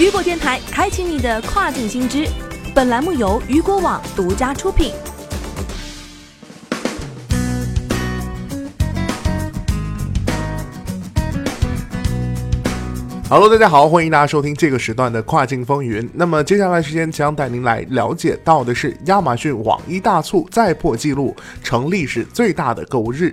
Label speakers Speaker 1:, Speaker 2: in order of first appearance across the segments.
Speaker 1: 雨果电台开启你的跨境新知。本栏目由雨果网独家出品。
Speaker 2: Hello，大家好，欢迎大家收听这个时段的跨境风云。那么接下来时间将带您来了解到的是，亚马逊网一大促再破纪录，成历史最大的购物日。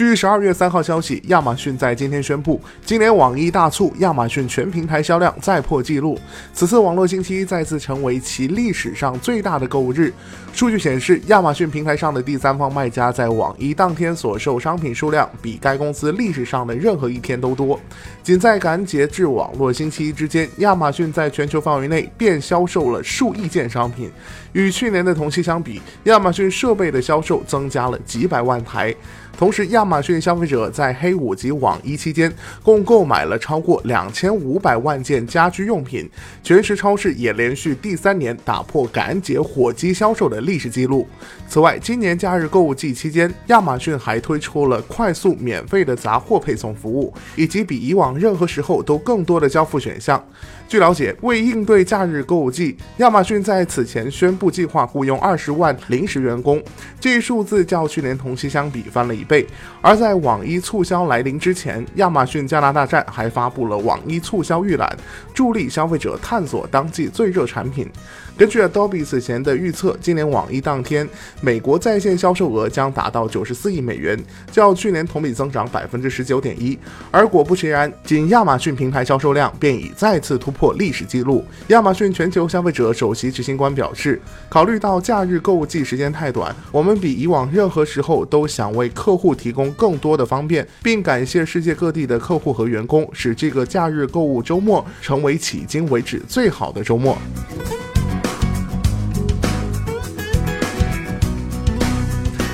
Speaker 2: 据十二月三号消息，亚马逊在今天宣布，今年网易大促，亚马逊全平台销量再破纪录。此次网络星期一再次成为其历史上最大的购物日。数据显示，亚马逊平台上的第三方卖家在网易当天所售商品数量比该公司历史上的任何一天都多。仅在感恩节至网络星期一之间，亚马逊在全球范围内便销售了数亿件商品。与去年的同期相比，亚马逊设备的销售增加了几百万台。同时，亚马亚马逊消费者在黑五及网一期间共购买了超过两千五百万件家居用品。全食超市也连续第三年打破感恩节火鸡销售的历史记录。此外，今年假日购物季期间，亚马逊还推出了快速免费的杂货配送服务，以及比以往任何时候都更多的交付选项。据了解，为应对假日购物季，亚马逊在此前宣布计划雇佣二十万临时员工，这一数字较去年同期相比翻了一倍。而在网一促销来临之前，亚马逊加拿大站还发布了网一促销预览，助力消费者探索当季最热产品。根据 Adobe 此前的预测，今年网一当天，美国在线销售额将达到九十四亿美元，较去年同比增长百分之十九点一。而果不其然，仅亚马逊平台销售量便已再次突破历史记录。亚马逊全球消费者首席执行官表示，考虑到假日购物季时间太短，我们比以往任何时候都想为客户提供更多的方便，并感谢世界各地的客户和员工，使这个假日购物周末成为迄今为止最好的周末。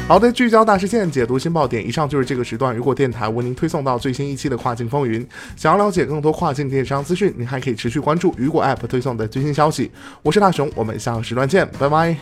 Speaker 2: 好的，聚焦大事件，解读新爆点。以上就是这个时段雨果电台为您推送到最新一期的跨境风云。想要了解更多跨境电商资讯，您还可以持续关注雨果 App 推送的最新消息。我是大熊，我们下个时段见，拜拜。